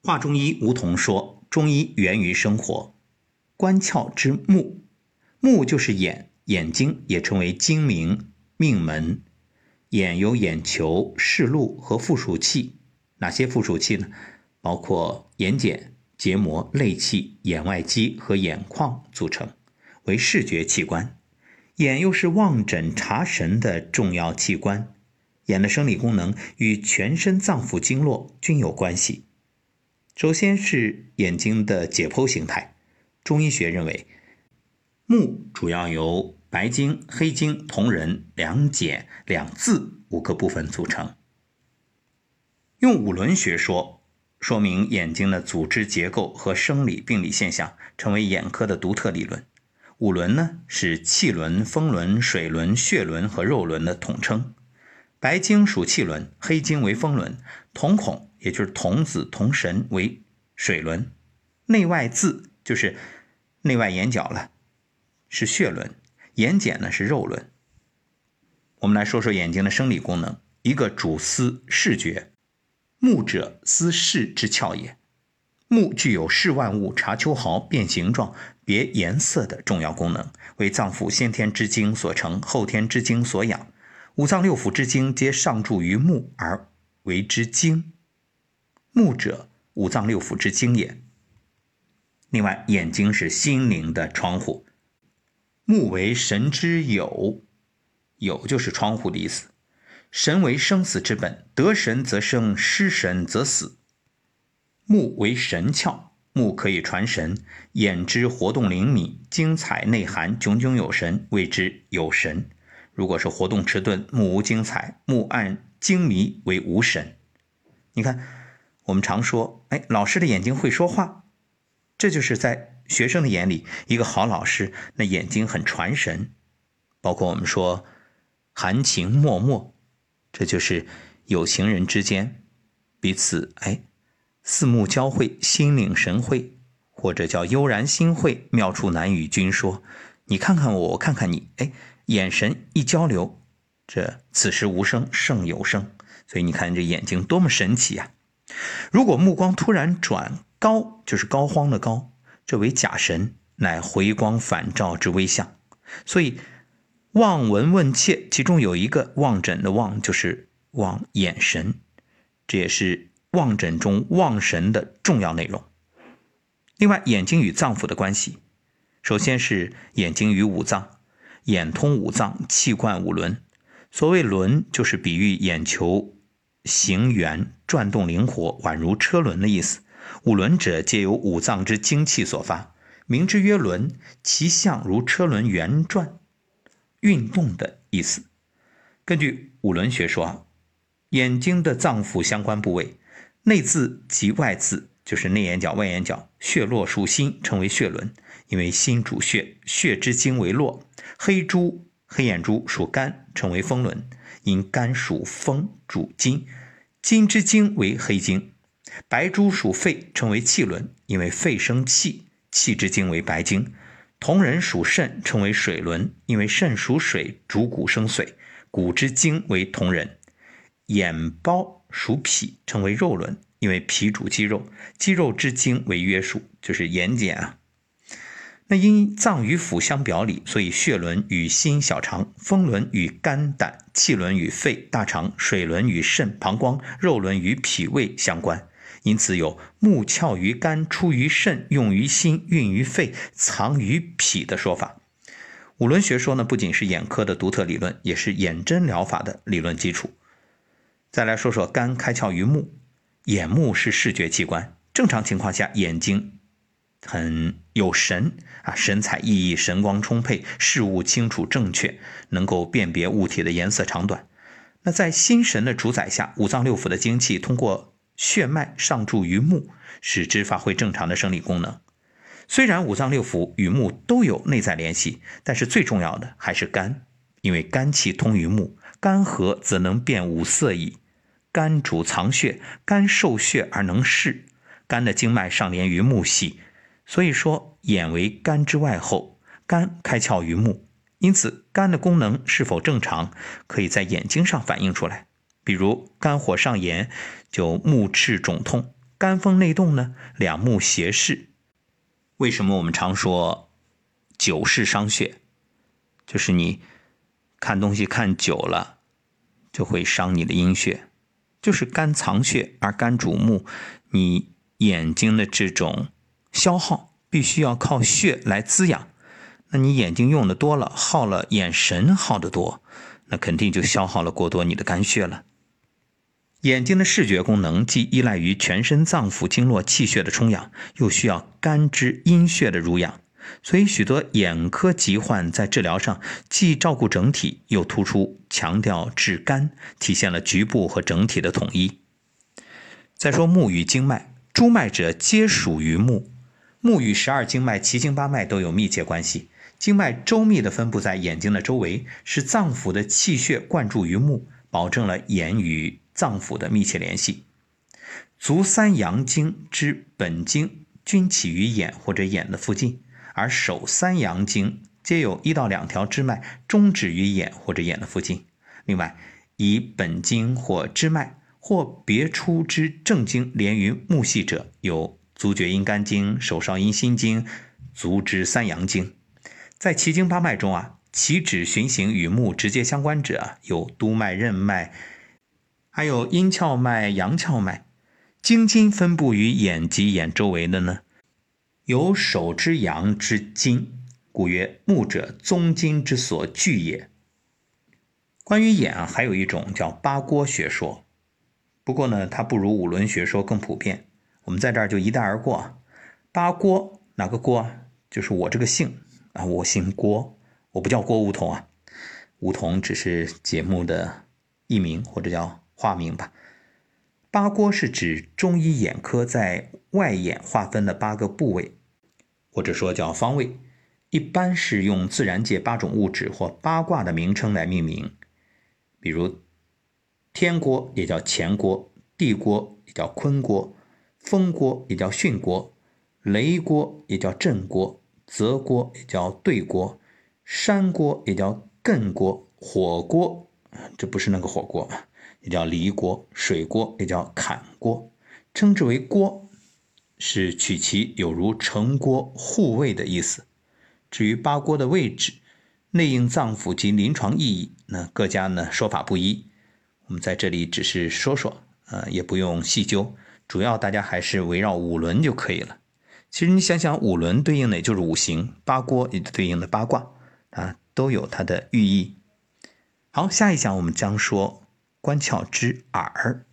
华中医吴桐说：“中医源于生活，关窍之目，目就是眼，眼睛也称为睛明、命门。眼有眼球、视路和附属器，哪些附属器呢？包括眼睑、结膜、泪器、眼外肌和眼眶组成，为视觉器官。眼又是望诊查神的重要器官。眼的生理功能与全身脏腑经络均有关系。首先是眼睛的解剖形态，中医学认为，目主要由白睛、黑睛、瞳仁、两睑、两眦五个部分组成。用五轮学说。说明眼睛的组织结构和生理病理现象，成为眼科的独特理论。五轮呢是气轮、风轮、水轮、血轮和肉轮的统称。白睛属气轮，黑睛为风轮，瞳孔也就是瞳子、瞳神为水轮，内外眦就是内外眼角了，是血轮，眼睑呢是肉轮。我们来说说眼睛的生理功能，一个主司视觉。目者，思视之窍也。目具有视万物、察秋毫、辨形状、别颜色的重要功能，为脏腑先天之精所成，后天之精所养。五脏六腑之精皆上注于目而为之精。目者，五脏六腑之精也。另外，眼睛是心灵的窗户。目为神之有，有就是窗户的意思。神为生死之本，得神则生，失神则死。目为神窍，目可以传神。眼之活动灵敏，精彩内涵，炯炯有神，谓之有神。如果是活动迟钝，目无精彩，目暗精迷，为无神。你看，我们常说，哎，老师的眼睛会说话，这就是在学生的眼里，一个好老师，那眼睛很传神。包括我们说，含情脉脉。这就是有情人之间彼此哎，四目交汇，心领神会，或者叫悠然心会，妙处难与君说。你看看我，我看看你，哎，眼神一交流，这此时无声胜有声。所以你看这眼睛多么神奇呀！如果目光突然转高，就是膏肓的膏，这为假神，乃回光返照之微象。所以。望闻问切，其中有一个望诊的望，就是望眼神，这也是望诊中望神的重要内容。另外，眼睛与脏腑的关系，首先是眼睛与五脏，眼通五脏，气贯五轮。所谓轮，就是比喻眼球形圆、转动灵活，宛如车轮的意思。五轮者，皆由五脏之精气所发，名之曰轮，其象如车轮圆转。运动的意思。根据五轮学说，眼睛的脏腑相关部位，内眦及外眦，就是内眼角、外眼角。血络属心，称为血轮，因为心主血，血之精为络。黑珠、黑眼珠属肝，称为风轮，因肝属风，主筋，筋之精为黑精。白珠属肺，称为气轮，因为肺生气，气之精为白精。同人属肾，称为水轮，因为肾属水，主骨生髓，骨之精为同人。眼包属脾，称为肉轮，因为脾主肌肉，肌肉之精为约束，就是眼睑啊。那因脏与腑相表里，所以血轮与心小肠，风轮与肝胆，气轮与肺大肠，水轮与肾膀胱，肉轮与脾胃相关。因此有目窍于肝，出于肾，用于心，运于肺，藏于脾的说法。五轮学说呢，不仅是眼科的独特理论，也是眼针疗法的理论基础。再来说说肝开窍于目，眼目是视觉器官，正常情况下眼睛很有神啊，神采奕奕，神光充沛，事物清楚正确，能够辨别物体的颜色长短。那在心神的主宰下，五脏六腑的精气通过。血脉上注于目，使之发挥正常的生理功能。虽然五脏六腑与目都有内在联系，但是最重要的还是肝，因为肝气通于目，肝和则能辨五色矣。肝主藏血，肝受血而能视，肝的经脉上连于目系，所以说眼为肝之外后，肝开窍于目，因此肝的功能是否正常，可以在眼睛上反映出来。比如肝火上炎，就目赤肿痛；肝风内动呢，两目斜视。为什么我们常说久视伤血？就是你看东西看久了，就会伤你的阴血。就是肝藏血，而肝主目，你眼睛的这种消耗必须要靠血来滋养。那你眼睛用的多了，耗了眼神耗得多，那肯定就消耗了过多你的肝血了。眼睛的视觉功能既依赖于全身脏腑经络气血的充养，又需要肝之阴血的濡养，所以许多眼科疾患在治疗上既照顾整体，又突出强调治肝，体现了局部和整体的统一。再说目与经脉，诸脉者皆属于目，目与十二经脉、奇经八脉都有密切关系。经脉周密地分布在眼睛的周围，使脏腑的气血灌注于目，保证了眼与。脏腑的密切联系，足三阳经之本经均起于眼或者眼的附近，而手三阳经皆有一到两条支脉终止于眼或者眼的附近。另外，以本经或支脉或别出之正经连于目系者，有足厥阴肝经、手少阴心经、足之三阳经。在奇经八脉中啊，其指循行与目直接相关者有督脉、任脉。还有阴窍脉、阳窍脉，经筋分布于眼及眼周围的呢，有手之阳之筋，故曰目者宗筋之所聚也。关于眼啊，还有一种叫八郭学说，不过呢，它不如五轮学说更普遍。我们在这儿就一带而过。八郭哪个郭？就是我这个姓啊，我姓郭，我不叫郭梧桐啊，梧桐只是节目的艺名或者叫。化名吧，八郭是指中医眼科在外眼划分的八个部位，或者说叫方位，一般是用自然界八种物质或八卦的名称来命名，比如天锅也叫乾锅，地锅也叫坤锅，风锅也叫巽锅，雷锅也叫震锅，泽锅也叫兑锅，山锅也叫艮锅，火锅这不是那个火锅。也叫离锅，水锅也叫坎锅，称之为锅，是取其有如城郭护卫的意思。至于八锅的位置、内应脏腑及临床意义，那各家呢说法不一。我们在这里只是说说，呃，也不用细究，主要大家还是围绕五轮就可以了。其实你想想，五轮对应的也就是五行，八卦也对应的八卦啊，都有它的寓意。好，下一讲我们将说。官窍之耳。